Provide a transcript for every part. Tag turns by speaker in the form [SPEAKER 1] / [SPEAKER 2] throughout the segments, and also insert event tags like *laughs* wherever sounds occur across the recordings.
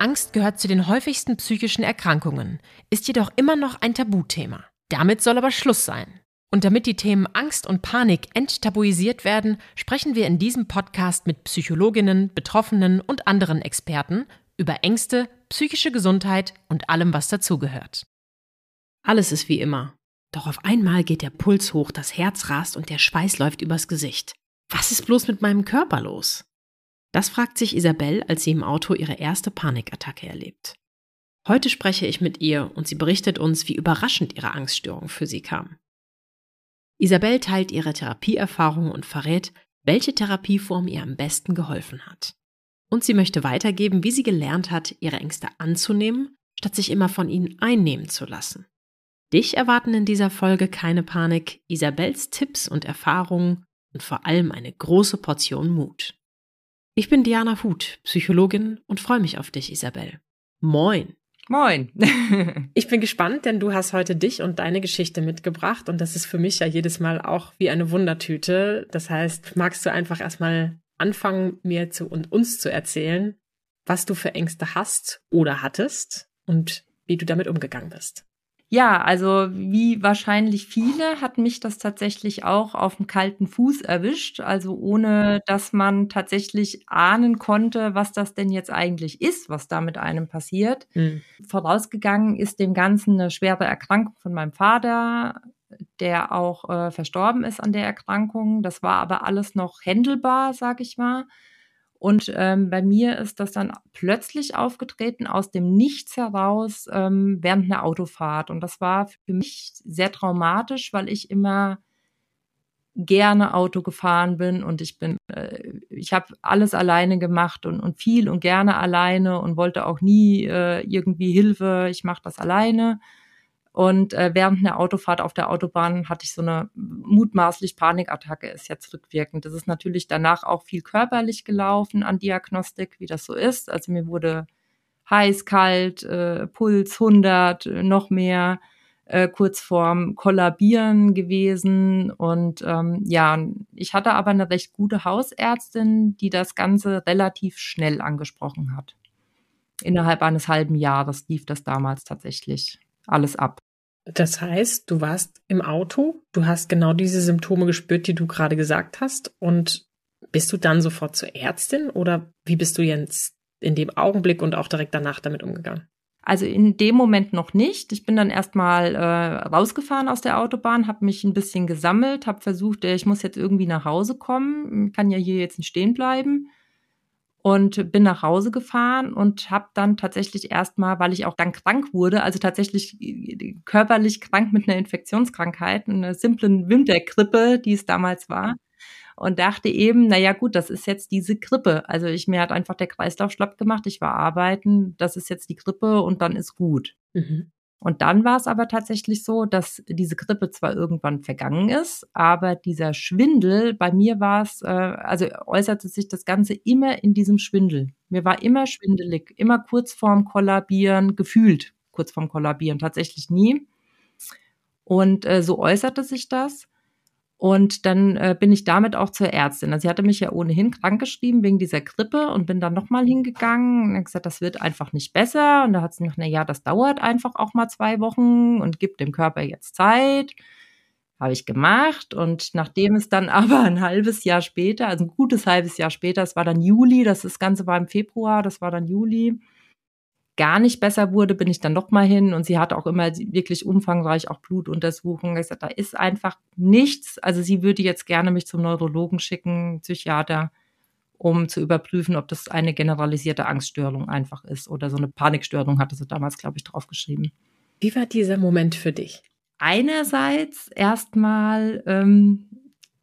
[SPEAKER 1] Angst gehört zu den häufigsten psychischen Erkrankungen, ist jedoch immer noch ein Tabuthema. Damit soll aber Schluss sein. Und damit die Themen Angst und Panik enttabuisiert werden, sprechen wir in diesem Podcast mit Psychologinnen, Betroffenen und anderen Experten über Ängste, psychische Gesundheit und allem, was dazugehört. Alles ist wie immer. Doch auf einmal geht der Puls hoch, das Herz rast und der Schweiß läuft übers Gesicht. Was ist bloß mit meinem Körper los? Das fragt sich Isabelle, als sie im Auto ihre erste Panikattacke erlebt. Heute spreche ich mit ihr und sie berichtet uns, wie überraschend ihre Angststörung für sie kam. Isabelle teilt ihre Therapieerfahrungen und verrät, welche Therapieform ihr am besten geholfen hat. Und sie möchte weitergeben, wie sie gelernt hat, ihre Ängste anzunehmen, statt sich immer von ihnen einnehmen zu lassen. Dich erwarten in dieser Folge keine Panik, Isabels Tipps und Erfahrungen und vor allem eine große Portion Mut. Ich bin Diana Huth, Psychologin und freue mich auf dich, Isabel. Moin.
[SPEAKER 2] Moin. *laughs*
[SPEAKER 1] ich bin gespannt, denn du hast heute dich und deine Geschichte mitgebracht und das ist für mich ja jedes Mal auch wie eine Wundertüte. Das heißt, magst du einfach erstmal anfangen, mir zu und uns zu erzählen, was du für Ängste hast oder hattest und wie du damit umgegangen bist?
[SPEAKER 2] Ja, also wie wahrscheinlich viele hat mich das tatsächlich auch auf dem kalten Fuß erwischt, also ohne dass man tatsächlich ahnen konnte, was das denn jetzt eigentlich ist, was da mit einem passiert. Mhm. Vorausgegangen ist dem Ganzen eine schwere Erkrankung von meinem Vater, der auch äh, verstorben ist an der Erkrankung. Das war aber alles noch händelbar, sag ich mal. Und ähm, bei mir ist das dann plötzlich aufgetreten aus dem Nichts heraus ähm, während einer Autofahrt. Und das war für mich sehr traumatisch, weil ich immer gerne Auto gefahren bin und ich bin, äh, ich habe alles alleine gemacht und, und viel und gerne alleine und wollte auch nie äh, irgendwie Hilfe. Ich mache das alleine. Und äh, während einer Autofahrt auf der Autobahn hatte ich so eine mutmaßlich Panikattacke, ist jetzt rückwirkend. Das ist natürlich danach auch viel körperlich gelaufen an Diagnostik, wie das so ist. Also mir wurde heiß, kalt, äh, Puls 100, äh, noch mehr, äh, kurz vorm Kollabieren gewesen. Und ähm, ja, ich hatte aber eine recht gute Hausärztin, die das Ganze relativ schnell angesprochen hat. Innerhalb eines halben Jahres lief das damals tatsächlich alles ab.
[SPEAKER 1] Das heißt, du warst im Auto, du hast genau diese Symptome gespürt, die du gerade gesagt hast. Und bist du dann sofort zur Ärztin oder wie bist du jetzt in dem Augenblick und auch direkt danach damit umgegangen?
[SPEAKER 2] Also in dem Moment noch nicht. Ich bin dann erstmal äh, rausgefahren aus der Autobahn, habe mich ein bisschen gesammelt, habe versucht, äh, ich muss jetzt irgendwie nach Hause kommen, kann ja hier jetzt nicht stehen bleiben und bin nach Hause gefahren und habe dann tatsächlich erstmal, weil ich auch dann krank wurde, also tatsächlich äh, körperlich krank mit einer Infektionskrankheit, einer simplen Wintergrippe, die es damals war, und dachte eben, na ja, gut, das ist jetzt diese Grippe. Also ich mir hat einfach der Kreislauf schlapp gemacht, ich war arbeiten, das ist jetzt die Grippe und dann ist gut. Mhm. Und dann war es aber tatsächlich so, dass diese Grippe zwar irgendwann vergangen ist, aber dieser Schwindel, bei mir war es, äh, also äußerte sich das Ganze immer in diesem Schwindel. Mir war immer schwindelig, immer kurz vorm Kollabieren, gefühlt kurz vorm Kollabieren, tatsächlich nie. Und äh, so äußerte sich das. Und dann äh, bin ich damit auch zur Ärztin. Also sie hatte mich ja ohnehin krankgeschrieben wegen dieser Grippe und bin dann nochmal hingegangen und hat gesagt, das wird einfach nicht besser. Und da hat sie gesagt, na ja, das dauert einfach auch mal zwei Wochen und gibt dem Körper jetzt Zeit. Habe ich gemacht. Und nachdem es dann *laughs* aber ein halbes Jahr später, also ein gutes halbes Jahr später, es war dann Juli, das, das Ganze war im Februar, das war dann Juli, gar nicht besser wurde, bin ich dann noch mal hin und sie hat auch immer wirklich umfangreich auch Blutuntersuchungen gesagt, da ist einfach nichts. Also sie würde jetzt gerne mich zum Neurologen schicken, Psychiater, um zu überprüfen, ob das eine generalisierte Angststörung einfach ist oder so eine Panikstörung hatte sie damals, glaube ich, draufgeschrieben.
[SPEAKER 1] Wie war dieser Moment für dich?
[SPEAKER 2] Einerseits erstmal ähm,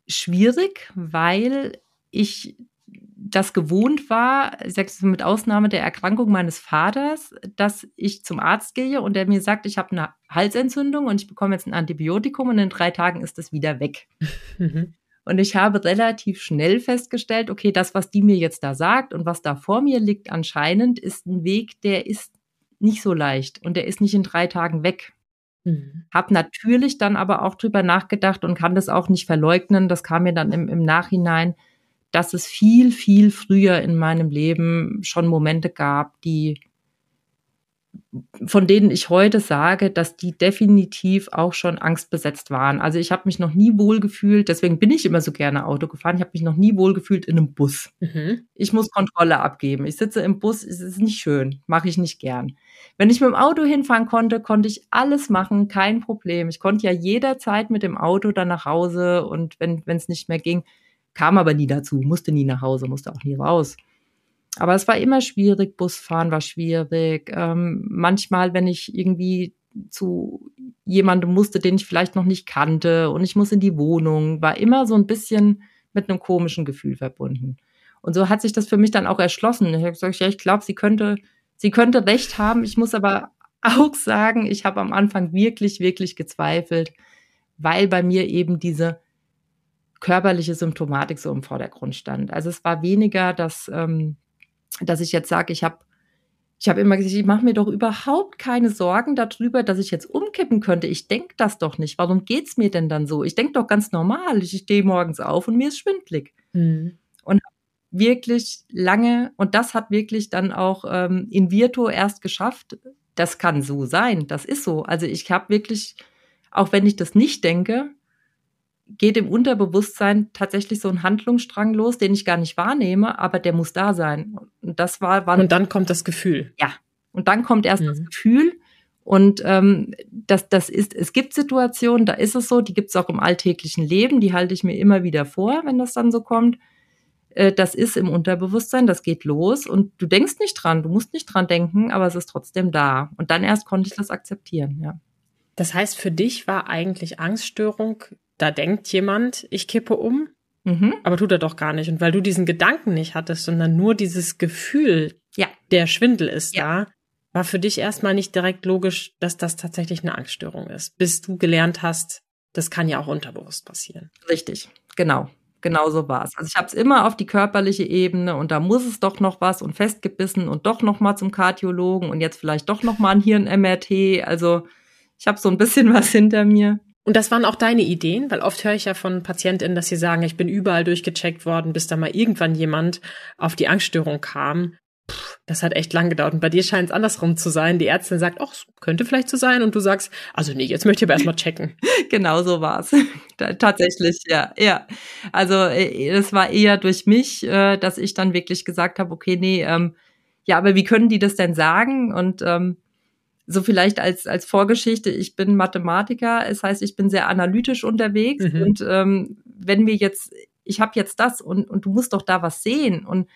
[SPEAKER 2] schwierig, weil ich das gewohnt war, mit Ausnahme der Erkrankung meines Vaters, dass ich zum Arzt gehe und der mir sagt, ich habe eine Halsentzündung und ich bekomme jetzt ein Antibiotikum und in drei Tagen ist das wieder weg. Mhm. Und ich habe relativ schnell festgestellt, okay, das, was die mir jetzt da sagt und was da vor mir liegt, anscheinend ist ein Weg, der ist nicht so leicht und der ist nicht in drei Tagen weg. Mhm. Hab natürlich dann aber auch drüber nachgedacht und kann das auch nicht verleugnen. Das kam mir dann im, im Nachhinein, dass es viel, viel früher in meinem Leben schon Momente gab, die von denen ich heute sage, dass die definitiv auch schon angstbesetzt waren. Also ich habe mich noch nie wohl gefühlt, deswegen bin ich immer so gerne Auto gefahren. Ich habe mich noch nie wohl gefühlt in einem Bus. Mhm. Ich muss Kontrolle abgeben. Ich sitze im Bus, es ist nicht schön, mache ich nicht gern. Wenn ich mit dem Auto hinfahren konnte, konnte ich alles machen, kein Problem. Ich konnte ja jederzeit mit dem Auto dann nach Hause und wenn es nicht mehr ging, kam aber nie dazu, musste nie nach Hause, musste auch nie raus. Aber es war immer schwierig, Busfahren war schwierig. Ähm, manchmal, wenn ich irgendwie zu jemandem musste, den ich vielleicht noch nicht kannte und ich muss in die Wohnung, war immer so ein bisschen mit einem komischen Gefühl verbunden. Und so hat sich das für mich dann auch erschlossen. Ich habe gesagt, ja, ich glaube, sie könnte, sie könnte recht haben. Ich muss aber *laughs* auch sagen, ich habe am Anfang wirklich, wirklich gezweifelt, weil bei mir eben diese körperliche Symptomatik so im Vordergrund stand. Also es war weniger, dass ähm, dass ich jetzt sage, ich habe ich habe immer gesagt, ich mache mir doch überhaupt keine Sorgen darüber, dass ich jetzt umkippen könnte. Ich denke das doch nicht. Warum geht's mir denn dann so? Ich denke doch ganz normal. Ich stehe morgens auf und mir ist schwindlig. Mhm. Und wirklich lange, und das hat wirklich dann auch ähm, in Virtu erst geschafft. Das kann so sein. Das ist so. Also ich habe wirklich, auch wenn ich das nicht denke, geht im Unterbewusstsein tatsächlich so ein Handlungsstrang los, den ich gar nicht wahrnehme, aber der muss da sein. Und das war,
[SPEAKER 1] war und dann kommt das Gefühl.
[SPEAKER 2] Ja. Und dann kommt erst mhm. das Gefühl. Und ähm, das, das ist, es gibt Situationen, da ist es so, die gibt es auch im alltäglichen Leben, die halte ich mir immer wieder vor, wenn das dann so kommt. Äh, das ist im Unterbewusstsein, das geht los und du denkst nicht dran, du musst nicht dran denken, aber es ist trotzdem da. Und dann erst konnte ich das akzeptieren, ja.
[SPEAKER 1] Das heißt, für dich war eigentlich Angststörung da denkt jemand, ich kippe um, mhm. aber tut er doch gar nicht. Und weil du diesen Gedanken nicht hattest, sondern nur dieses Gefühl, ja. der Schwindel ist ja. da, war für dich erstmal nicht direkt logisch, dass das tatsächlich eine Angststörung ist, bis du gelernt hast, das kann ja auch unterbewusst passieren.
[SPEAKER 2] Richtig, genau. Genau so war es. Also ich habe es immer auf die körperliche Ebene und da muss es doch noch was und festgebissen und doch noch mal zum Kardiologen und jetzt vielleicht doch noch mal ein Hirn-MRT. Also ich habe so ein bisschen was hinter mir.
[SPEAKER 1] Und das waren auch deine Ideen, weil oft höre ich ja von PatientInnen, dass sie sagen, ich bin überall durchgecheckt worden, bis da mal irgendwann jemand auf die Angststörung kam. Puh, das hat echt lang gedauert. Und bei dir scheint es andersrum zu sein. Die Ärztin sagt, ach, könnte vielleicht so sein. Und du sagst, also nee, jetzt möchte ich aber erstmal checken. *laughs*
[SPEAKER 2] genau so war's. *laughs* Tatsächlich, ja, ja. Also es war eher durch mich, äh, dass ich dann wirklich gesagt habe, okay, nee, ähm, ja, aber wie können die das denn sagen? Und ähm, so vielleicht als, als Vorgeschichte, ich bin Mathematiker, es heißt, ich bin sehr analytisch unterwegs mhm. und ähm, wenn wir jetzt, ich habe jetzt das und, und du musst doch da was sehen und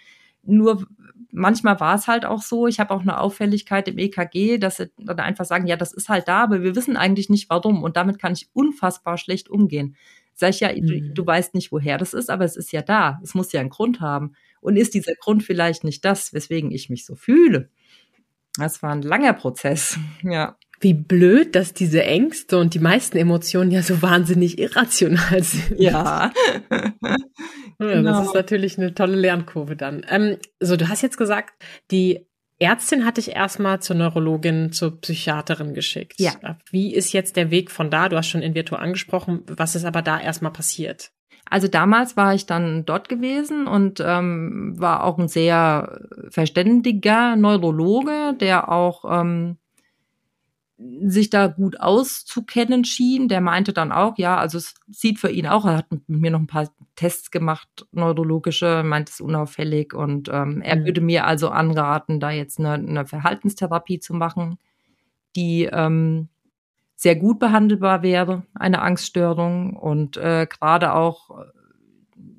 [SPEAKER 2] nur manchmal war es halt auch so, ich habe auch eine Auffälligkeit im EKG, dass sie dann einfach sagen, ja, das ist halt da, aber wir wissen eigentlich nicht warum und damit kann ich unfassbar schlecht umgehen. Sag ich ja, mhm. du, du weißt nicht, woher das ist, aber es ist ja da, es muss ja einen Grund haben. Und ist dieser Grund vielleicht nicht das, weswegen ich mich so fühle? Das war ein langer Prozess, *laughs* ja.
[SPEAKER 1] Wie blöd, dass diese Ängste und die meisten Emotionen ja so wahnsinnig irrational sind. Ja. *laughs* *laughs* genau. Das ist natürlich eine tolle Lernkurve dann. Ähm, so, du hast jetzt gesagt, die Ärztin hat dich erstmal zur Neurologin, zur Psychiaterin geschickt.
[SPEAKER 2] Ja.
[SPEAKER 1] Wie ist jetzt der Weg von da? Du hast schon in Virtu angesprochen. Was ist aber da erstmal passiert?
[SPEAKER 2] Also damals war ich dann dort gewesen und ähm, war auch ein sehr verständiger Neurologe, der auch ähm, sich da gut auszukennen schien. Der meinte dann auch, ja, also es sieht für ihn auch, er hat mit mir noch ein paar Tests gemacht, neurologische, meint es unauffällig und ähm, er mhm. würde mir also anraten, da jetzt eine, eine Verhaltenstherapie zu machen, die ähm, sehr gut behandelbar wäre, eine Angststörung. Und äh, gerade auch äh,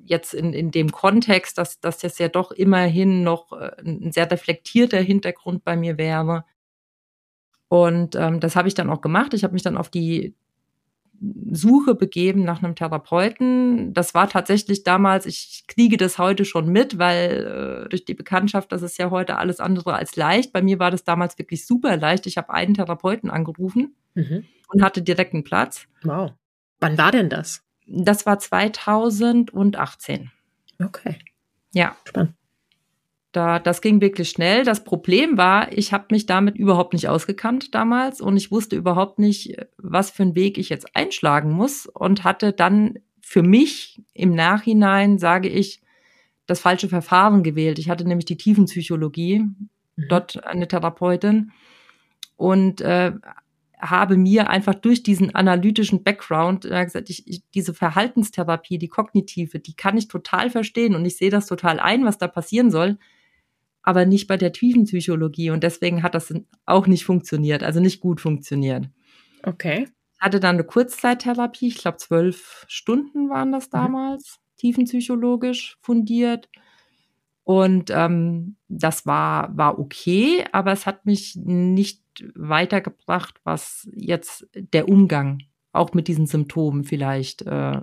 [SPEAKER 2] jetzt in, in dem Kontext, dass, dass das ja doch immerhin noch äh, ein sehr reflektierter Hintergrund bei mir wäre. Und ähm, das habe ich dann auch gemacht. Ich habe mich dann auf die Suche begeben nach einem Therapeuten. Das war tatsächlich damals, ich kriege das heute schon mit, weil äh, durch die Bekanntschaft, das ist ja heute alles andere als leicht. Bei mir war das damals wirklich super leicht. Ich habe einen Therapeuten angerufen mhm. und hatte direkt einen Platz.
[SPEAKER 1] Wow. Wann war denn das?
[SPEAKER 2] Das war 2018.
[SPEAKER 1] Okay.
[SPEAKER 2] Ja. Spannend. Da, das ging wirklich schnell. Das Problem war, ich habe mich damit überhaupt nicht ausgekannt damals und ich wusste überhaupt nicht, was für einen Weg ich jetzt einschlagen muss und hatte dann für mich im Nachhinein, sage ich, das falsche Verfahren gewählt. Ich hatte nämlich die Tiefenpsychologie, mhm. dort eine Therapeutin und äh, habe mir einfach durch diesen analytischen Background äh, gesagt, ich, ich, diese Verhaltenstherapie, die kognitive, die kann ich total verstehen und ich sehe das total ein, was da passieren soll aber nicht bei der Tiefenpsychologie und deswegen hat das auch nicht funktioniert, also nicht gut funktioniert.
[SPEAKER 1] Okay.
[SPEAKER 2] Ich hatte dann eine Kurzzeittherapie, ich glaube zwölf Stunden waren das mhm. damals, mhm. tiefenpsychologisch fundiert. Und ähm, das war, war okay, aber es hat mich nicht weitergebracht, was jetzt der Umgang auch mit diesen Symptomen vielleicht äh,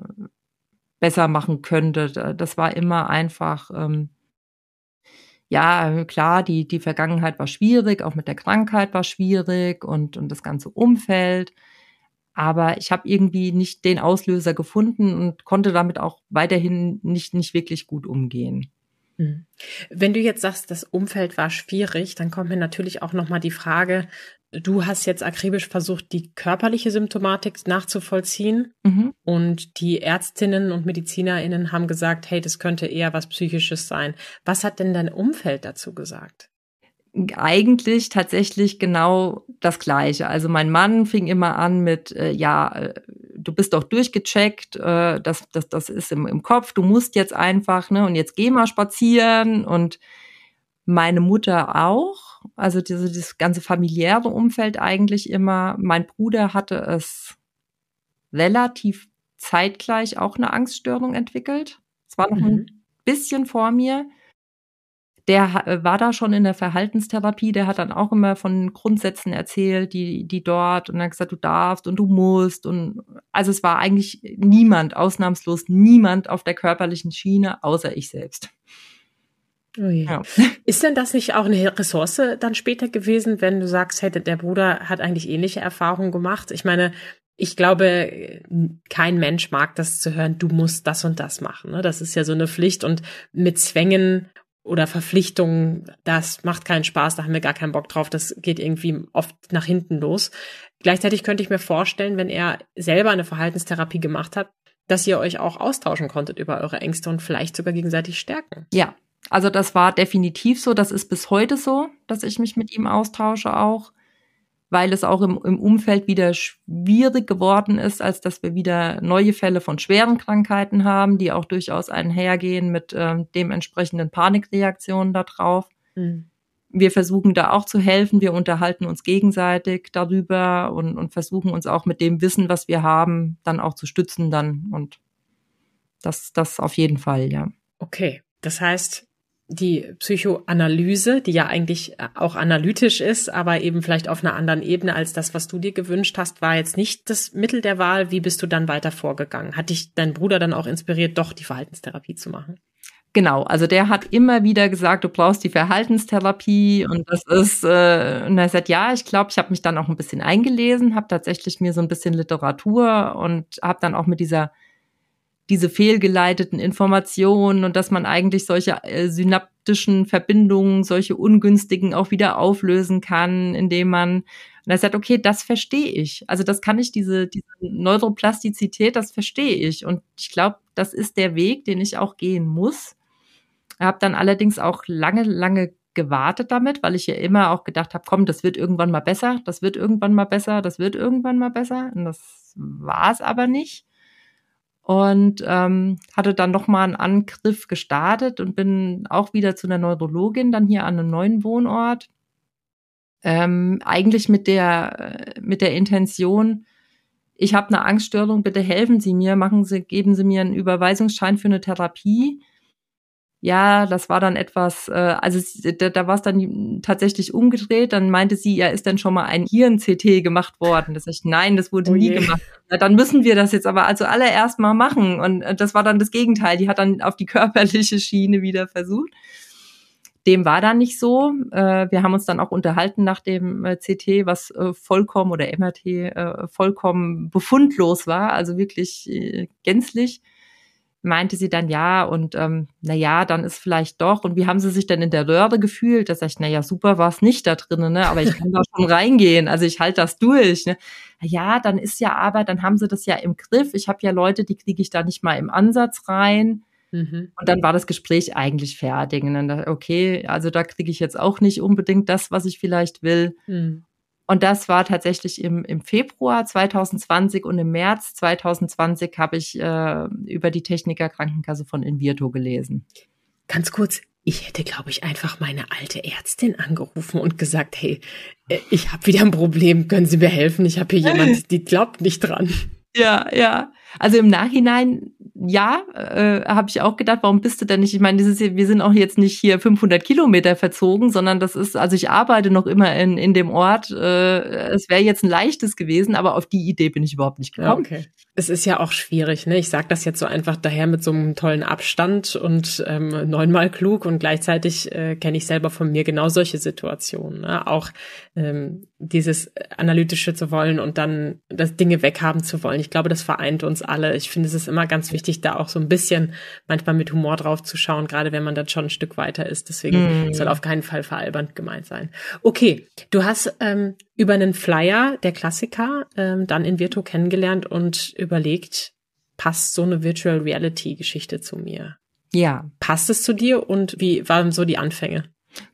[SPEAKER 2] besser machen könnte. Das war immer einfach ähm, ja, klar, die, die Vergangenheit war schwierig, auch mit der Krankheit war schwierig und, und das ganze Umfeld. Aber ich habe irgendwie nicht den Auslöser gefunden und konnte damit auch weiterhin nicht, nicht wirklich gut umgehen.
[SPEAKER 1] Hm. Wenn du jetzt sagst, das Umfeld war schwierig, dann kommt mir natürlich auch nochmal die Frage, du hast jetzt akribisch versucht, die körperliche Symptomatik nachzuvollziehen mhm. und die Ärztinnen und Medizinerinnen haben gesagt, hey, das könnte eher was Psychisches sein. Was hat denn dein Umfeld dazu gesagt?
[SPEAKER 2] Eigentlich tatsächlich genau das Gleiche. Also mein Mann fing immer an mit, äh, ja, äh, du bist doch durchgecheckt, äh, das, das, das ist im, im Kopf, du musst jetzt einfach, ne, und jetzt geh mal spazieren und meine Mutter auch, also diese, dieses ganze familiäre Umfeld eigentlich immer. Mein Bruder hatte es relativ zeitgleich auch eine Angststörung entwickelt. Es war noch mhm. ein bisschen vor mir. Der äh, war da schon in der Verhaltenstherapie, der hat dann auch immer von Grundsätzen erzählt, die, die dort und hat gesagt, du darfst und du musst und also es war eigentlich niemand, ausnahmslos niemand auf der körperlichen Schiene, außer ich selbst.
[SPEAKER 1] Oh ja. Ist denn das nicht auch eine Ressource dann später gewesen, wenn du sagst, hey, der Bruder hat eigentlich ähnliche Erfahrungen gemacht? Ich meine, ich glaube, kein Mensch mag das zu hören, du musst das und das machen. Ne? Das ist ja so eine Pflicht und mit Zwängen oder Verpflichtungen, das macht keinen Spaß, da haben wir gar keinen Bock drauf, das geht irgendwie oft nach hinten los. Gleichzeitig könnte ich mir vorstellen, wenn er selber eine Verhaltenstherapie gemacht hat, dass ihr euch auch austauschen konntet über eure Ängste und vielleicht sogar gegenseitig stärken.
[SPEAKER 2] Ja, also das war definitiv so, das ist bis heute so, dass ich mich mit ihm austausche auch, weil es auch im, im Umfeld wieder schwierig geworden ist, als dass wir wieder neue Fälle von schweren Krankheiten haben, die auch durchaus einhergehen mit äh, dementsprechenden Panikreaktionen darauf. Mhm. Wir versuchen da auch zu helfen, wir unterhalten uns gegenseitig darüber und, und versuchen uns auch mit dem Wissen, was wir haben, dann auch zu stützen dann und das, das auf jeden Fall, ja.
[SPEAKER 1] Okay. Das heißt, die Psychoanalyse, die ja eigentlich äh, auch analytisch ist, aber eben vielleicht auf einer anderen Ebene als das, was du dir gewünscht hast, war jetzt nicht das Mittel der Wahl. Wie bist du dann weiter vorgegangen? Hat dich dein Bruder dann auch inspiriert, doch die Verhaltenstherapie zu machen?
[SPEAKER 2] Genau, also der hat immer wieder gesagt, du brauchst die Verhaltenstherapie und das ist, äh, und er sagt, ja, ich glaube, ich habe mich dann auch ein bisschen eingelesen, habe tatsächlich mir so ein bisschen Literatur und habe dann auch mit dieser diese fehlgeleiteten Informationen und dass man eigentlich solche äh, synaptischen Verbindungen, solche ungünstigen auch wieder auflösen kann, indem man und er sagt, okay, das verstehe ich. Also das kann ich, diese, diese Neuroplastizität, das verstehe ich. Und ich glaube, das ist der Weg, den ich auch gehen muss. Ich habe dann allerdings auch lange, lange gewartet damit, weil ich ja immer auch gedacht habe, komm, das wird irgendwann mal besser, das wird irgendwann mal besser, das wird irgendwann mal besser. Und das war es aber nicht und ähm, hatte dann nochmal einen Angriff gestartet und bin auch wieder zu einer Neurologin, dann hier an einem neuen Wohnort. Ähm, eigentlich mit der, äh, mit der Intention, ich habe eine Angststörung, bitte helfen Sie mir, machen Sie, geben Sie mir einen Überweisungsschein für eine Therapie. Ja, das war dann etwas, äh, also da, da war es dann tatsächlich umgedreht. Dann meinte sie, ja, ist denn schon mal ein Hirn-CT gemacht worden? Das ich, nein, das wurde oh nie gemacht. Ja, dann müssen wir das jetzt aber also allererst mal machen. Und äh, das war dann das Gegenteil. Die hat dann auf die *laughs* körperliche Schiene wieder versucht. Dem war dann nicht so. Äh, wir haben uns dann auch unterhalten nach dem äh, CT, was äh, vollkommen oder MRT äh, vollkommen befundlos war, also wirklich äh, gänzlich meinte sie dann ja und ähm, na ja, dann ist vielleicht doch. Und wie haben sie sich denn in der Röhre gefühlt? Da sag ich, na ja, super war es nicht da drinnen, ne? aber ich kann da schon reingehen. Also ich halte das durch. Ne? Ja, dann ist ja aber, dann haben sie das ja im Griff. Ich habe ja Leute, die kriege ich da nicht mal im Ansatz rein. Mhm. Und dann war das Gespräch eigentlich fertig. Und dann dachte, okay, also da kriege ich jetzt auch nicht unbedingt das, was ich vielleicht will. Mhm. Und das war tatsächlich im, im Februar 2020 und im März 2020 habe ich äh, über die Techniker Krankenkasse von Invirto gelesen.
[SPEAKER 1] Ganz kurz, ich hätte, glaube ich, einfach meine alte Ärztin angerufen und gesagt, hey, äh, ich habe wieder ein Problem, können Sie mir helfen? Ich habe hier jemand, *laughs* die glaubt nicht dran.
[SPEAKER 2] Ja, ja. Also im Nachhinein ja, äh, habe ich auch gedacht, warum bist du denn nicht? Ich meine, dieses hier, wir sind auch jetzt nicht hier 500 Kilometer verzogen, sondern das ist, also ich arbeite noch immer in, in dem Ort. Äh, es wäre jetzt ein leichtes gewesen, aber auf die Idee bin ich überhaupt nicht gekommen.
[SPEAKER 1] Ja, okay. Es ist ja auch schwierig, ne? Ich sage das jetzt so einfach daher mit so einem tollen Abstand und ähm, neunmal klug und gleichzeitig äh, kenne ich selber von mir genau solche Situationen. Ne? Auch ähm, dieses analytische zu wollen und dann das Dinge weghaben zu wollen. Ich glaube, das vereint uns alle. Ich finde, es ist immer ganz wichtig, da auch so ein bisschen manchmal mit Humor drauf zu schauen, gerade wenn man dann schon ein Stück weiter ist. Deswegen mm. soll auf keinen Fall veralbernd gemeint sein. Okay, du hast ähm, über einen Flyer, der Klassiker, ähm, dann in Virtu kennengelernt und überlegt, passt so eine Virtual Reality Geschichte zu mir?
[SPEAKER 2] Ja.
[SPEAKER 1] Passt es zu dir und wie waren so die Anfänge?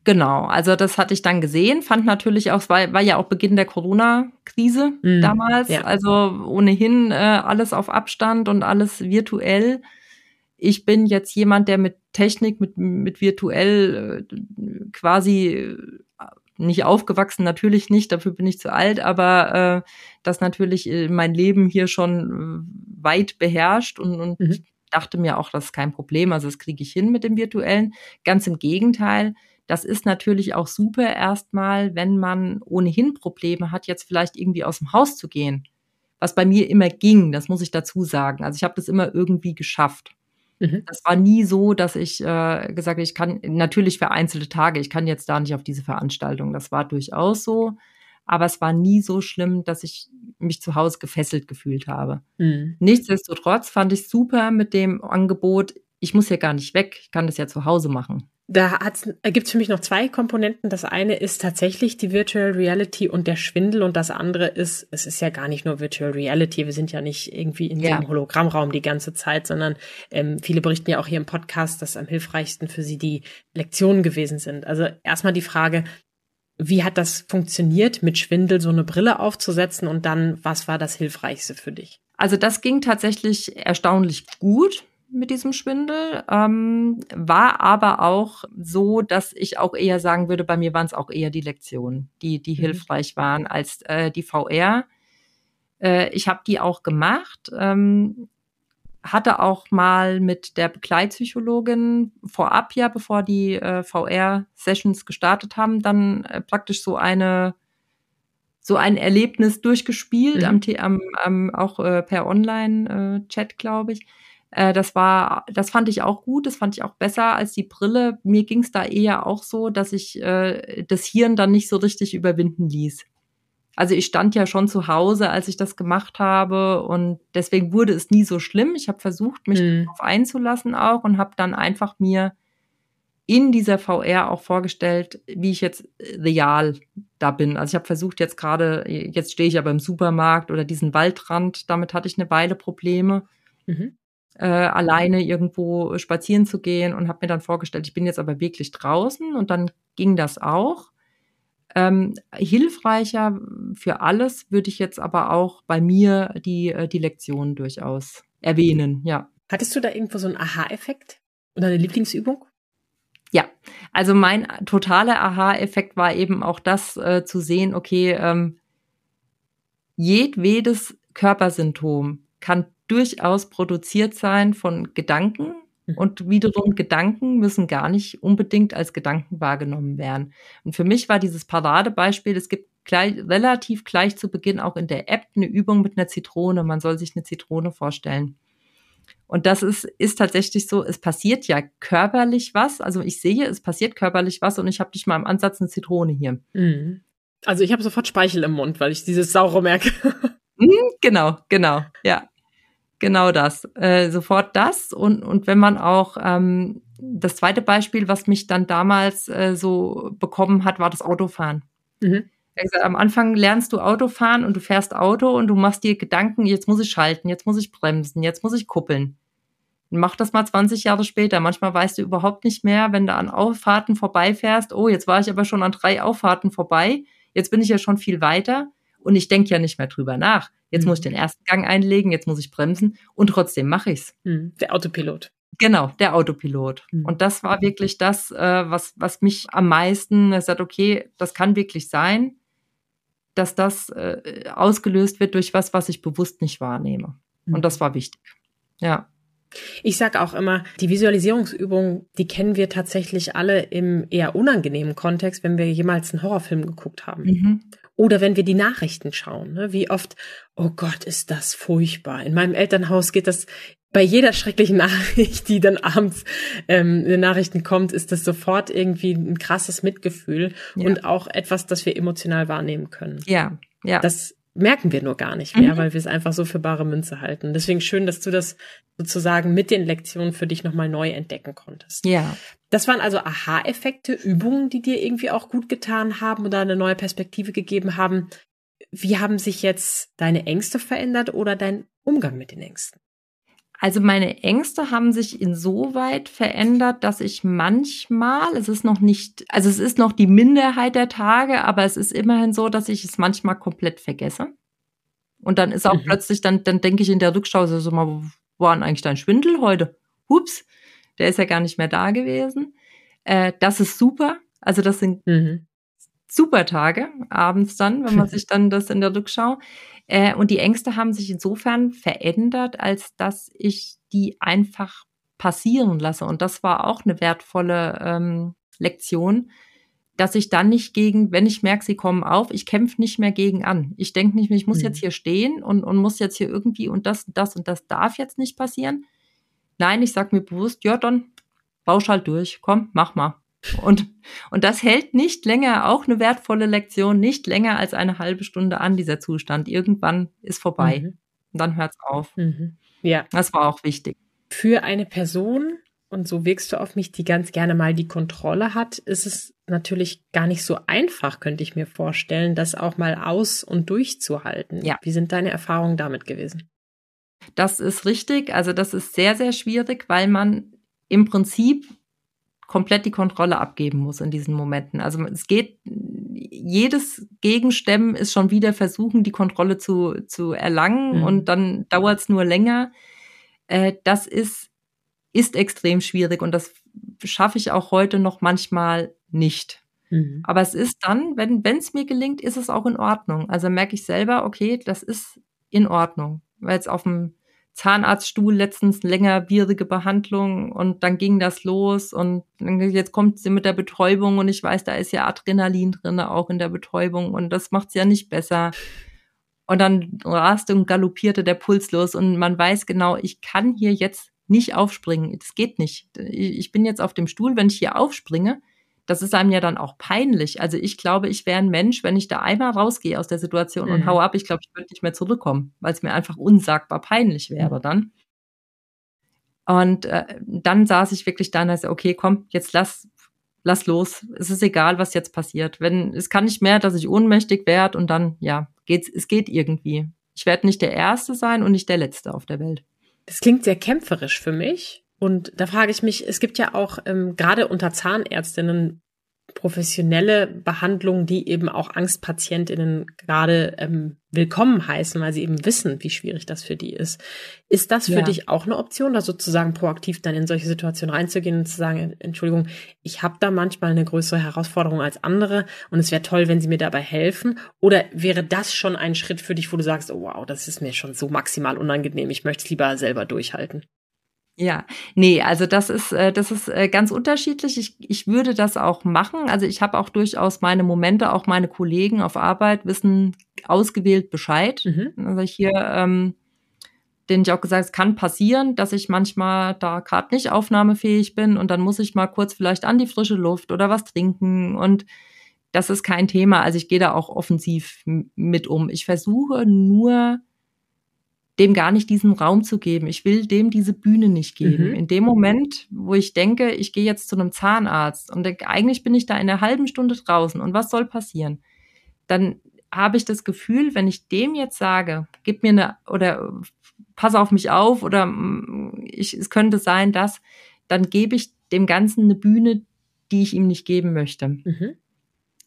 [SPEAKER 2] Genau, also das hatte ich dann gesehen, fand natürlich auch, war, war ja auch Beginn der Corona-Krise mm, damals, ja. also ohnehin äh, alles auf Abstand und alles virtuell. Ich bin jetzt jemand, der mit Technik, mit, mit virtuell äh, quasi äh, nicht aufgewachsen, natürlich nicht, dafür bin ich zu alt, aber äh, das natürlich äh, mein Leben hier schon äh, weit beherrscht und, und mhm. dachte mir auch, das ist kein Problem, also das kriege ich hin mit dem virtuellen. Ganz im Gegenteil, das ist natürlich auch super erstmal, wenn man ohnehin Probleme hat, jetzt vielleicht irgendwie aus dem Haus zu gehen. Was bei mir immer ging, das muss ich dazu sagen. Also ich habe das immer irgendwie geschafft. Mhm. Das war nie so, dass ich äh, gesagt habe, ich kann natürlich vereinzelte Tage, ich kann jetzt da nicht auf diese Veranstaltung. Das war durchaus so, aber es war nie so schlimm, dass ich mich zu Hause gefesselt gefühlt habe. Mhm. Nichtsdestotrotz fand ich super mit dem Angebot, ich muss ja gar nicht weg, ich kann das ja zu Hause machen.
[SPEAKER 1] Da gibt es für mich noch zwei Komponenten. Das eine ist tatsächlich die Virtual Reality und der Schwindel und das andere ist, es ist ja gar nicht nur Virtual Reality, wir sind ja nicht irgendwie in ja. dem Hologrammraum die ganze Zeit, sondern ähm, viele berichten ja auch hier im Podcast, dass am hilfreichsten für sie die Lektionen gewesen sind. Also erstmal die Frage, wie hat das funktioniert, mit Schwindel so eine Brille aufzusetzen und dann, was war das Hilfreichste für dich?
[SPEAKER 2] Also das ging tatsächlich erstaunlich gut mit diesem Schwindel, ähm, war aber auch so, dass ich auch eher sagen würde, bei mir waren es auch eher die Lektionen, die, die mhm. hilfreich waren als äh, die VR. Äh, ich habe die auch gemacht, ähm, hatte auch mal mit der Begleitpsychologin vorab ja, bevor die äh, VR-Sessions gestartet haben, dann äh, praktisch so eine so ein Erlebnis durchgespielt, mhm. am, am, am auch äh, per Online-Chat, äh, glaube ich. Äh, das war, das fand ich auch gut, das fand ich auch besser als die Brille. Mir ging es da eher auch so, dass ich äh, das Hirn dann nicht so richtig überwinden ließ. Also ich stand ja schon zu Hause, als ich das gemacht habe und deswegen wurde es nie so schlimm. Ich habe versucht, mich mhm. darauf einzulassen auch und habe dann einfach mir in dieser VR auch vorgestellt, wie ich jetzt real da bin. Also ich habe versucht jetzt gerade, jetzt stehe ich aber im Supermarkt oder diesen Waldrand, damit hatte ich eine Weile Probleme. Mhm äh, alleine irgendwo spazieren zu gehen und habe mir dann vorgestellt, ich bin jetzt aber wirklich draußen und dann ging das auch. Ähm, hilfreicher für alles würde ich jetzt aber auch bei mir die, äh, die Lektion durchaus erwähnen, ja.
[SPEAKER 1] Hattest du da irgendwo so einen Aha-Effekt oder eine Lieblingsübung?
[SPEAKER 2] Ja, also mein totaler Aha-Effekt war eben auch das äh, zu sehen, okay, ähm, jedwedes Körpersymptom kann durchaus produziert sein von Gedanken Mhm. Und wiederum Gedanken müssen gar nicht unbedingt als Gedanken wahrgenommen werden. Und für mich war dieses Paradebeispiel, es gibt gleich, relativ gleich zu Beginn auch in der App eine Übung mit einer Zitrone. Man soll sich eine Zitrone vorstellen. Und das ist, ist tatsächlich so, es passiert ja körperlich was. Also ich sehe, es passiert körperlich was und ich habe nicht mal im Ansatz eine Zitrone hier.
[SPEAKER 1] Mhm. Also ich habe sofort Speichel im Mund, weil ich dieses Saure merke.
[SPEAKER 2] Mhm, genau, genau, ja. Genau das. Äh, sofort das. Und, und wenn man auch ähm, das zweite Beispiel, was mich dann damals äh, so bekommen hat, war das Autofahren. Mhm. Gesagt, am Anfang lernst du Autofahren und du fährst Auto und du machst dir Gedanken, jetzt muss ich schalten, jetzt muss ich bremsen, jetzt muss ich kuppeln. Mach das mal 20 Jahre später. Manchmal weißt du überhaupt nicht mehr, wenn du an Auffahrten vorbeifährst, oh, jetzt war ich aber schon an drei Auffahrten vorbei, jetzt bin ich ja schon viel weiter und ich denke ja nicht mehr drüber nach. Jetzt mhm. muss ich den ersten Gang einlegen, jetzt muss ich bremsen und trotzdem mache ich's.
[SPEAKER 1] Mhm. Der Autopilot.
[SPEAKER 2] Genau, der Autopilot. Mhm. Und das war wirklich das, äh, was, was mich am meisten äh, sagt, okay, das kann wirklich sein, dass das äh, ausgelöst wird durch was, was ich bewusst nicht wahrnehme. Und das war wichtig. Ja.
[SPEAKER 1] Ich sage auch immer, die Visualisierungsübung, die kennen wir tatsächlich alle im eher unangenehmen Kontext, wenn wir jemals einen Horrorfilm geguckt haben. Mhm. Oder wenn wir die Nachrichten schauen. Ne? Wie oft, oh Gott, ist das furchtbar. In meinem Elternhaus geht das bei jeder schrecklichen *laughs* Nachricht, die dann abends ähm, in den Nachrichten kommt, ist das sofort irgendwie ein krasses Mitgefühl ja. und auch etwas, das wir emotional wahrnehmen können.
[SPEAKER 2] Ja, ja.
[SPEAKER 1] Das merken wir nur gar nicht mehr, mhm. weil wir es einfach so für bare Münze halten. Deswegen schön, dass du das sozusagen mit den Lektionen für dich nochmal neu entdecken konntest.
[SPEAKER 2] Ja.
[SPEAKER 1] Das waren also Aha-Effekte, Übungen, die dir irgendwie auch gut getan haben oder eine neue Perspektive gegeben haben. Wie haben sich jetzt deine Ängste verändert oder dein Umgang mit den Ängsten?
[SPEAKER 2] Also meine Ängste haben sich insoweit verändert, dass ich manchmal, es ist noch nicht, also es ist noch die Minderheit der Tage, aber es ist immerhin so, dass ich es manchmal komplett vergesse. Und dann ist auch mhm. plötzlich, dann, dann denke ich in der Rückschau so mal, wo war denn eigentlich dein Schwindel heute? Hups, der ist ja gar nicht mehr da gewesen. Äh, das ist super. Also das sind mhm. super Tage abends dann, wenn man *laughs* sich dann das in der Rückschau. Äh, und die Ängste haben sich insofern verändert, als dass ich die einfach passieren lasse. Und das war auch eine wertvolle ähm, Lektion, dass ich dann nicht gegen, wenn ich merke, sie kommen auf, ich kämpfe nicht mehr gegen an. Ich denke nicht mehr, ich muss mhm. jetzt hier stehen und, und muss jetzt hier irgendwie und das und das und das darf jetzt nicht passieren. Nein, ich sage mir bewusst, ja, dann bausch halt durch, komm, mach mal. Und, und das hält nicht länger, auch eine wertvolle Lektion, nicht länger als eine halbe Stunde an, dieser Zustand. Irgendwann ist vorbei. Mhm. Und dann hört's auf. Mhm.
[SPEAKER 1] Ja.
[SPEAKER 2] Das war auch wichtig.
[SPEAKER 1] Für eine Person, und so wirkst du auf mich, die ganz gerne mal die Kontrolle hat, ist es natürlich gar nicht so einfach, könnte ich mir vorstellen, das auch mal aus- und durchzuhalten. Ja. Wie sind deine Erfahrungen damit gewesen?
[SPEAKER 2] Das ist richtig. Also das ist sehr, sehr schwierig, weil man im Prinzip komplett die Kontrolle abgeben muss in diesen Momenten. Also es geht, jedes Gegenstemmen ist schon wieder versuchen, die Kontrolle zu, zu erlangen mhm. und dann dauert es nur länger. Äh, das ist, ist extrem schwierig und das schaffe ich auch heute noch manchmal nicht. Mhm. Aber es ist dann, wenn es mir gelingt, ist es auch in Ordnung. Also merke ich selber, okay, das ist in Ordnung. Weil jetzt auf dem Zahnarztstuhl letztens längerwierige Behandlung und dann ging das los und jetzt kommt sie mit der Betäubung und ich weiß, da ist ja Adrenalin drin, auch in der Betäubung und das macht's ja nicht besser. Und dann raste und galoppierte der Puls los und man weiß genau, ich kann hier jetzt nicht aufspringen. Das geht nicht. Ich bin jetzt auf dem Stuhl, wenn ich hier aufspringe, das ist einem ja dann auch peinlich. Also ich glaube, ich wäre ein Mensch, wenn ich da einmal rausgehe aus der Situation mhm. und hau ab, ich glaube, ich würde nicht mehr zurückkommen, weil es mir einfach unsagbar peinlich wäre dann. Und äh, dann saß ich wirklich da und dachte, okay, komm, jetzt lass, lass los. Es ist egal, was jetzt passiert. Wenn, es kann nicht mehr, dass ich ohnmächtig werde und dann, ja, geht's, es geht irgendwie. Ich werde nicht der Erste sein und nicht der Letzte auf der Welt.
[SPEAKER 1] Das klingt sehr kämpferisch für mich. Und da frage ich mich, es gibt ja auch ähm, gerade unter Zahnärztinnen professionelle Behandlungen, die eben auch Angstpatientinnen gerade ähm, willkommen heißen, weil sie eben wissen, wie schwierig das für die ist. Ist das für ja. dich auch eine Option, da sozusagen proaktiv dann in solche Situationen reinzugehen und zu sagen, Entschuldigung, ich habe da manchmal eine größere Herausforderung als andere und es wäre toll, wenn sie mir dabei helfen? Oder wäre das schon ein Schritt für dich, wo du sagst, oh wow, das ist mir schon so maximal unangenehm, ich möchte es lieber selber durchhalten?
[SPEAKER 2] Ja, nee, also das ist äh, das ist äh, ganz unterschiedlich. Ich, ich würde das auch machen. Also ich habe auch durchaus meine Momente, auch meine Kollegen auf Arbeit wissen ausgewählt Bescheid. Mhm. Also hier, ähm, den ich auch gesagt, es kann passieren, dass ich manchmal da gerade nicht aufnahmefähig bin und dann muss ich mal kurz vielleicht an die frische Luft oder was trinken und das ist kein Thema. Also ich gehe da auch offensiv mit um. Ich versuche nur dem gar nicht diesen Raum zu geben. Ich will dem diese Bühne nicht geben. Mhm. In dem Moment, wo ich denke, ich gehe jetzt zu einem Zahnarzt und denke, eigentlich bin ich da in einer halben Stunde draußen und was soll passieren? Dann habe ich das Gefühl, wenn ich dem jetzt sage, gib mir eine oder pass auf mich auf oder mm, ich, es könnte sein, dass, dann gebe ich dem Ganzen eine Bühne, die ich ihm nicht geben möchte. Mhm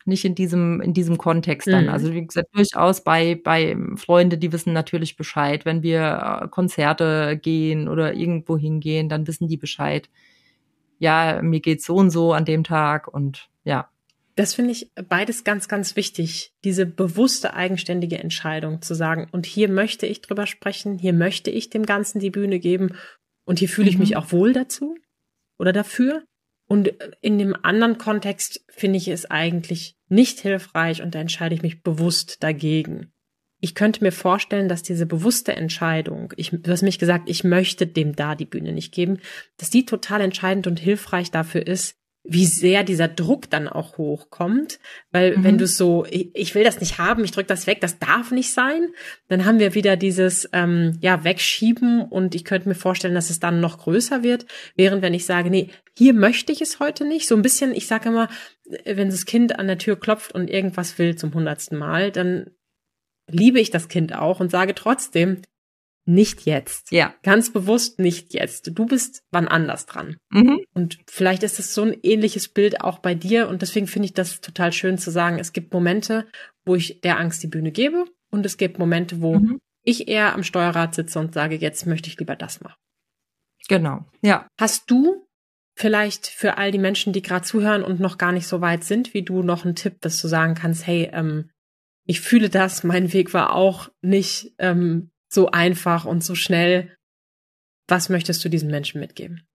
[SPEAKER 2] nicht in diesem, in diesem Kontext dann. Mhm. Also wie gesagt, durchaus bei, bei Freunde, die wissen natürlich Bescheid. Wenn wir äh, Konzerte gehen oder irgendwo hingehen, dann wissen die Bescheid. Ja, mir geht's so und so an dem Tag und ja.
[SPEAKER 1] Das finde ich beides ganz, ganz wichtig. Diese bewusste, eigenständige Entscheidung zu sagen, und hier möchte ich drüber sprechen, hier möchte ich dem Ganzen die Bühne geben und hier fühle ich mhm. mich auch wohl dazu oder dafür. Und in dem anderen Kontext finde ich es eigentlich nicht hilfreich und da entscheide ich mich bewusst dagegen. Ich könnte mir vorstellen, dass diese bewusste Entscheidung, ich, du hast mich gesagt, ich möchte dem da die Bühne nicht geben, dass die total entscheidend und hilfreich dafür ist, wie sehr dieser Druck dann auch hochkommt. Weil mhm. wenn du so, ich, ich, will das nicht haben, ich drück das weg, das darf nicht sein, dann haben wir wieder dieses ähm, ja wegschieben und ich könnte mir vorstellen, dass es dann noch größer wird. Während wenn ich sage, nee, hier möchte ich es heute nicht, so ein bisschen, ich sage immer, wenn das Kind an der Tür klopft und irgendwas will zum hundertsten Mal, dann liebe ich das Kind auch und sage trotzdem, nicht jetzt. Ja. Ganz bewusst nicht jetzt. Du bist wann anders dran. Mhm. Und vielleicht ist es so ein ähnliches Bild auch bei dir. Und deswegen finde ich das total schön zu sagen, es gibt Momente, wo ich der Angst die Bühne gebe. Und es gibt Momente, wo mhm. ich eher am Steuerrad sitze und sage, jetzt möchte ich lieber das machen.
[SPEAKER 2] Genau. Ja.
[SPEAKER 1] Hast du vielleicht für all die Menschen, die gerade zuhören und noch gar nicht so weit sind wie du, noch einen Tipp, dass du sagen kannst, hey, ähm, ich fühle das, *laughs* mein Weg war auch nicht ähm, so einfach und so schnell. Was möchtest du diesen Menschen mitgeben?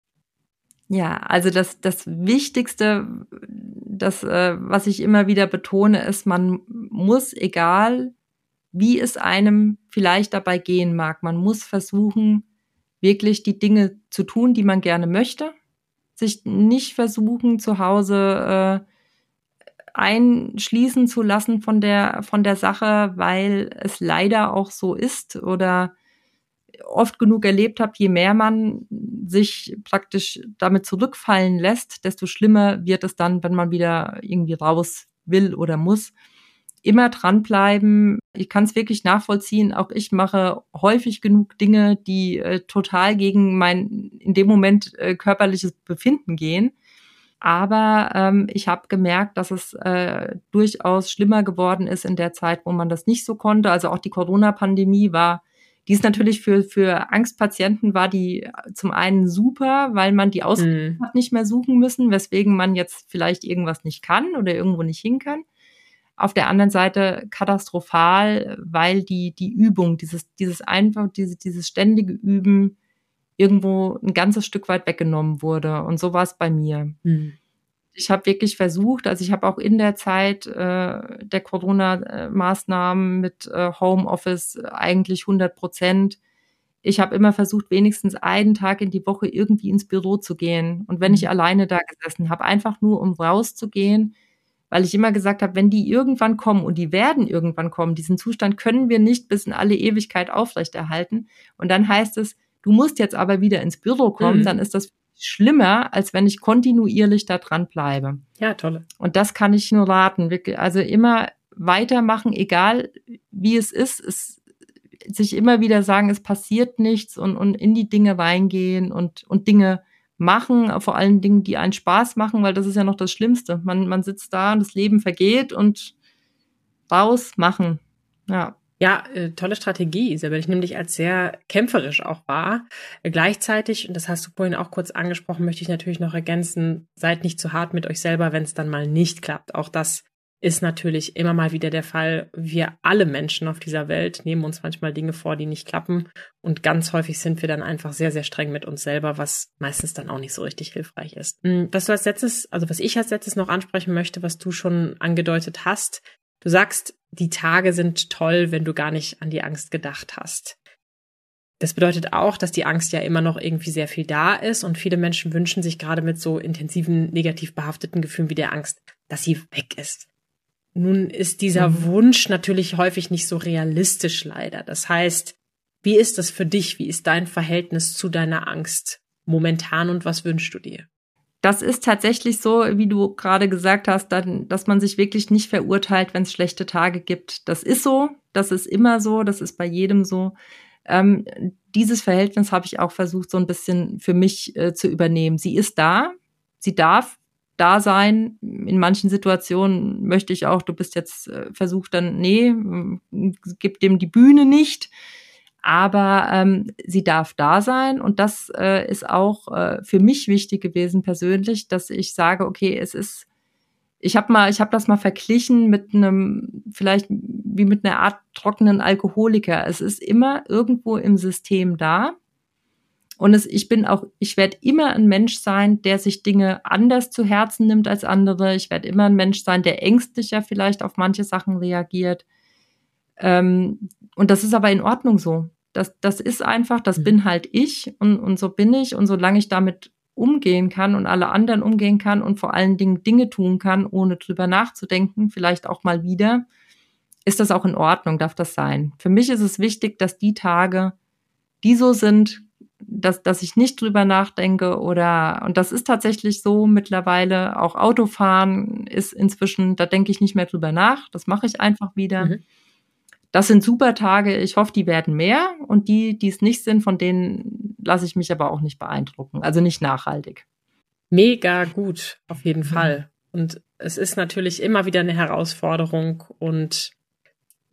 [SPEAKER 2] Ja, also das, das Wichtigste, das, äh, was ich immer wieder betone, ist, man muss, egal wie es einem vielleicht dabei gehen mag, man muss versuchen, wirklich die Dinge zu tun, die man gerne möchte. Sich nicht versuchen, zu Hause äh, einschließen zu lassen von der, von der Sache, weil es leider auch so ist oder oft genug erlebt habe, je mehr man sich praktisch damit zurückfallen lässt, desto schlimmer wird es dann, wenn man wieder irgendwie raus will oder muss. Immer dranbleiben. Ich kann es wirklich nachvollziehen. Auch ich mache häufig genug Dinge, die äh, total gegen mein in dem Moment äh, körperliches Befinden gehen. Aber ähm, ich habe gemerkt, dass es äh, durchaus schlimmer geworden ist in der Zeit, wo man das nicht so konnte. Also auch die Corona-Pandemie war, die ist natürlich für, für Angstpatienten war die zum einen super, weil man die Ausbildung mhm. hat nicht mehr suchen müssen, weswegen man jetzt vielleicht irgendwas nicht kann oder irgendwo nicht hin kann. Auf der anderen Seite katastrophal, weil die, die Übung, dieses, dieses einfach, diese, dieses ständige Üben irgendwo ein ganzes Stück weit weggenommen wurde. Und so war es bei mir. Mhm. Ich habe wirklich versucht, also ich habe auch in der Zeit äh, der Corona-Maßnahmen mit äh, Homeoffice eigentlich 100 Prozent. Ich habe immer versucht, wenigstens einen Tag in die Woche irgendwie ins Büro zu gehen. Und wenn ich mhm. alleine da gesessen habe, einfach nur um rauszugehen, weil ich immer gesagt habe, wenn die irgendwann kommen und die werden irgendwann kommen, diesen Zustand können wir nicht bis in alle Ewigkeit aufrechterhalten. Und dann heißt es, Du musst jetzt aber wieder ins Büro kommen, mhm. dann ist das schlimmer, als wenn ich kontinuierlich da dran bleibe.
[SPEAKER 1] Ja, tolle.
[SPEAKER 2] Und das kann ich nur raten. Wirklich, also immer weitermachen, egal wie es ist, es, sich immer wieder sagen, es passiert nichts und, und in die Dinge reingehen und, und Dinge machen, vor allen Dingen, die einen Spaß machen, weil das ist ja noch das Schlimmste. Man, man sitzt da und das Leben vergeht und raus machen. Ja.
[SPEAKER 1] Ja, äh, tolle Strategie, Isabel. Ich nehme dich als sehr kämpferisch auch wahr. Äh, gleichzeitig, und das hast du vorhin auch kurz angesprochen, möchte ich natürlich noch ergänzen, seid nicht zu hart mit euch selber, wenn es dann mal nicht klappt. Auch das ist natürlich immer mal wieder der Fall. Wir alle Menschen auf dieser Welt nehmen uns manchmal Dinge vor, die nicht klappen. Und ganz häufig sind wir dann einfach sehr, sehr streng mit uns selber, was meistens dann auch nicht so richtig hilfreich ist. Hm, was du als letztes, also was ich als letztes noch ansprechen möchte, was du schon angedeutet hast, du sagst, die Tage sind toll, wenn du gar nicht an die Angst gedacht hast. Das bedeutet auch, dass die Angst ja immer noch irgendwie sehr viel da ist und viele Menschen wünschen sich gerade mit so intensiven, negativ behafteten Gefühlen wie der Angst, dass sie weg ist. Nun ist dieser mhm. Wunsch natürlich häufig nicht so realistisch leider. Das heißt, wie ist das für dich? Wie ist dein Verhältnis zu deiner Angst momentan und was wünschst du dir?
[SPEAKER 2] Das ist tatsächlich so, wie du gerade gesagt hast, dann, dass man sich wirklich nicht verurteilt, wenn es schlechte Tage gibt. Das ist so, das ist immer so, das ist bei jedem so. Ähm, dieses Verhältnis habe ich auch versucht, so ein bisschen für mich äh, zu übernehmen. Sie ist da, sie darf da sein. In manchen Situationen möchte ich auch, du bist jetzt äh, versucht dann, nee, gib dem die Bühne nicht. Aber ähm, sie darf da sein und das äh, ist auch äh, für mich wichtig gewesen persönlich, dass ich sage, okay, es ist, ich habe mal, ich habe das mal verglichen mit einem, vielleicht wie mit einer Art trockenen Alkoholiker. Es ist immer irgendwo im System da und es, ich bin auch, ich werde immer ein Mensch sein, der sich Dinge anders zu Herzen nimmt als andere. Ich werde immer ein Mensch sein, der ängstlicher vielleicht auf manche Sachen reagiert. Ähm, und das ist aber in Ordnung so. Das, das ist einfach, das mhm. bin halt ich und, und so bin ich. Und solange ich damit umgehen kann und alle anderen umgehen kann und vor allen Dingen Dinge tun kann, ohne drüber nachzudenken, vielleicht auch mal wieder, ist das auch in Ordnung, darf das sein. Für mich ist es wichtig, dass die Tage, die so sind, dass, dass ich nicht drüber nachdenke oder, und das ist tatsächlich so mittlerweile, auch Autofahren ist inzwischen, da denke ich nicht mehr drüber nach, das mache ich einfach wieder. Mhm. Das sind super Tage, ich hoffe, die werden mehr und die, die es nicht sind, von denen lasse ich mich aber auch nicht beeindrucken, also nicht nachhaltig.
[SPEAKER 1] Mega gut, auf jeden mhm. Fall. Und es ist natürlich immer wieder eine Herausforderung und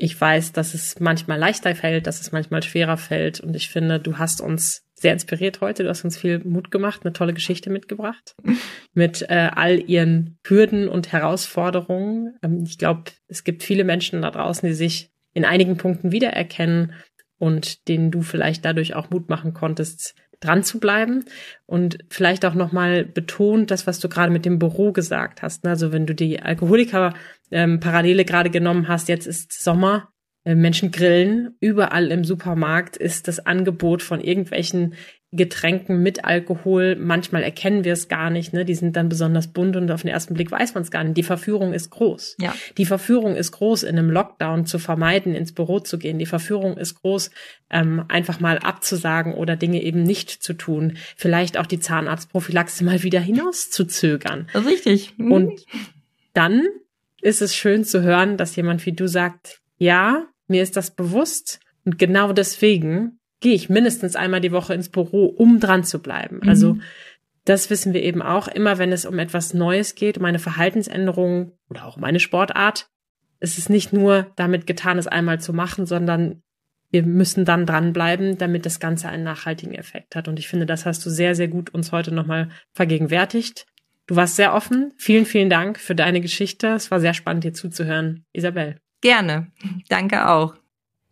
[SPEAKER 1] ich weiß, dass es manchmal leichter fällt, dass es manchmal schwerer fällt. Und ich finde, du hast uns sehr inspiriert heute. Du hast uns viel Mut gemacht, eine tolle Geschichte mitgebracht *laughs* mit äh, all ihren Hürden und Herausforderungen. Ähm, ich glaube, es gibt viele Menschen da draußen, die sich in einigen Punkten wiedererkennen und denen du vielleicht dadurch auch Mut machen konntest, dran zu bleiben und vielleicht auch nochmal betont das, was du gerade mit dem Büro gesagt hast. Also wenn du die Alkoholiker-Parallele ähm, gerade genommen hast, jetzt ist Sommer, äh, Menschen grillen. Überall im Supermarkt ist das Angebot von irgendwelchen Getränken mit Alkohol. Manchmal erkennen wir es gar nicht. Ne? Die sind dann besonders bunt und auf den ersten Blick weiß man es gar nicht. Die Verführung ist groß. Ja. Die Verführung ist groß, in einem Lockdown zu vermeiden, ins Büro zu gehen. Die Verführung ist groß, ähm, einfach mal abzusagen oder Dinge eben nicht zu tun. Vielleicht auch die Zahnarztprophylaxe mal wieder hinauszuzögern.
[SPEAKER 2] Richtig.
[SPEAKER 1] Mhm. Und dann ist es schön zu hören, dass jemand wie du sagt, ja, mir ist das bewusst und genau deswegen gehe ich mindestens einmal die Woche ins Büro, um dran zu bleiben. Mhm. Also das wissen wir eben auch, immer wenn es um etwas Neues geht, um eine Verhaltensänderung oder auch um eine Sportart, ist es nicht nur damit getan, es einmal zu machen, sondern wir müssen dann dranbleiben, damit das Ganze einen nachhaltigen Effekt hat. Und ich finde, das hast du sehr, sehr gut uns heute nochmal vergegenwärtigt. Du warst sehr offen. Vielen, vielen Dank für deine Geschichte. Es war sehr spannend, dir zuzuhören. Isabel.
[SPEAKER 2] Gerne. Danke auch.